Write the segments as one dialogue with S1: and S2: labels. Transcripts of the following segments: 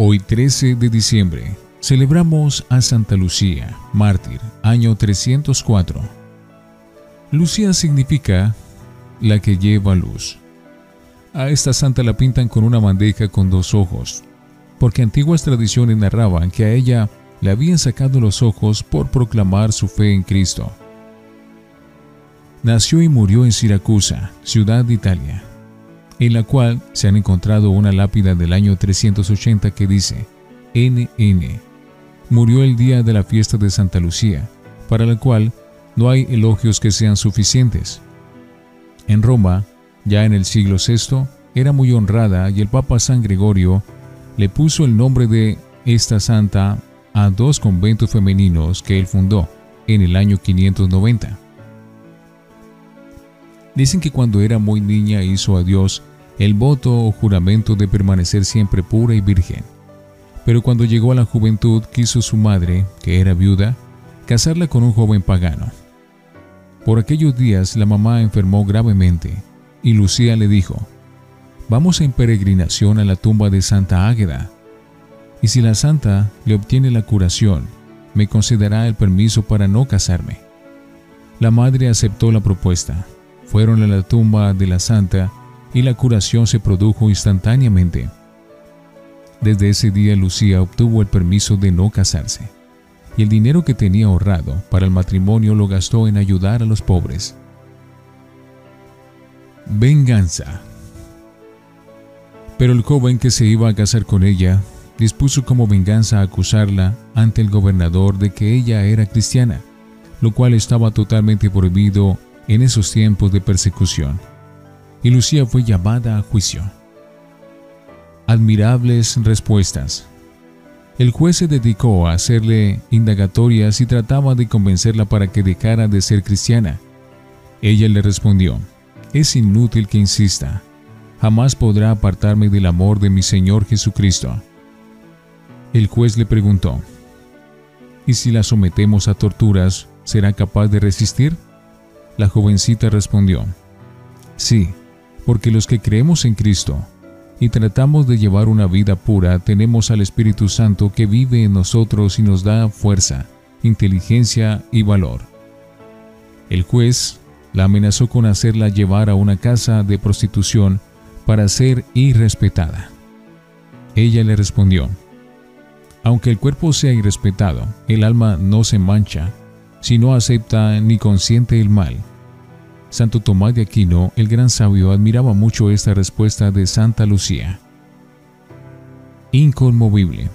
S1: Hoy 13 de diciembre celebramos a Santa Lucía, mártir, año 304. Lucía significa la que lleva luz. A esta santa la pintan con una bandeja con dos ojos, porque antiguas tradiciones narraban que a ella le habían sacado los ojos por proclamar su fe en Cristo. Nació y murió en Siracusa, ciudad de Italia, en la cual se han encontrado una lápida del año 380 que dice NN. Murió el día de la fiesta de Santa Lucía, para la cual no hay elogios que sean suficientes. En Roma, ya en el siglo VI, era muy honrada y el Papa San Gregorio le puso el nombre de esta santa a dos conventos femeninos que él fundó en el año 590. Dicen que cuando era muy niña hizo a Dios el voto o juramento de permanecer siempre pura y virgen. Pero cuando llegó a la juventud quiso su madre, que era viuda, casarla con un joven pagano. Por aquellos días la mamá enfermó gravemente y Lucía le dijo, Vamos en peregrinación a la tumba de Santa Águeda, y si la santa le obtiene la curación, me concederá el permiso para no casarme. La madre aceptó la propuesta. Fueron a la tumba de la santa y la curación se produjo instantáneamente. Desde ese día Lucía obtuvo el permiso de no casarse, y el dinero que tenía ahorrado para el matrimonio lo gastó en ayudar a los pobres. Venganza. Pero el joven que se iba a casar con ella dispuso como venganza acusarla ante el gobernador de que ella era cristiana, lo cual estaba totalmente prohibido en esos tiempos de persecución, y Lucía fue llamada a juicio. Admirables respuestas. El juez se dedicó a hacerle indagatorias y trataba de convencerla para que dejara de ser cristiana. Ella le respondió, es inútil que insista, jamás podrá apartarme del amor de mi Señor Jesucristo. El juez le preguntó, ¿y si la sometemos a torturas, será capaz de resistir? La jovencita respondió, sí, porque los que creemos en Cristo y tratamos de llevar una vida pura, tenemos al Espíritu Santo que vive en nosotros y nos da fuerza, inteligencia y valor. El juez la amenazó con hacerla llevar a una casa de prostitución para ser irrespetada. Ella le respondió, aunque el cuerpo sea irrespetado, el alma no se mancha, si no acepta ni consiente el mal. Santo Tomás de Aquino, el gran sabio, admiraba mucho esta respuesta de Santa Lucía. Inconmovible.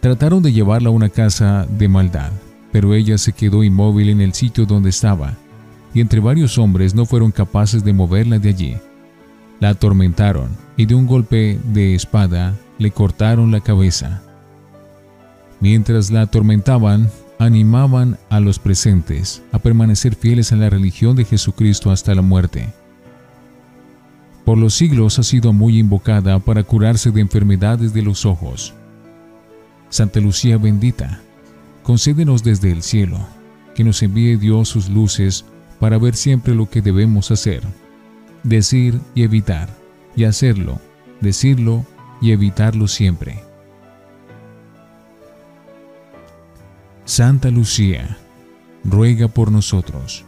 S1: Trataron de llevarla a una casa de maldad, pero ella se quedó inmóvil en el sitio donde estaba, y entre varios hombres no fueron capaces de moverla de allí. La atormentaron y de un golpe de espada le cortaron la cabeza. Mientras la atormentaban, animaban a los presentes a permanecer fieles a la religión de Jesucristo hasta la muerte. Por los siglos ha sido muy invocada para curarse de enfermedades de los ojos. Santa Lucía bendita, concédenos desde el cielo que nos envíe Dios sus luces para ver siempre lo que debemos hacer, decir y evitar, y hacerlo, decirlo y evitarlo siempre. Santa Lucía, ruega por nosotros.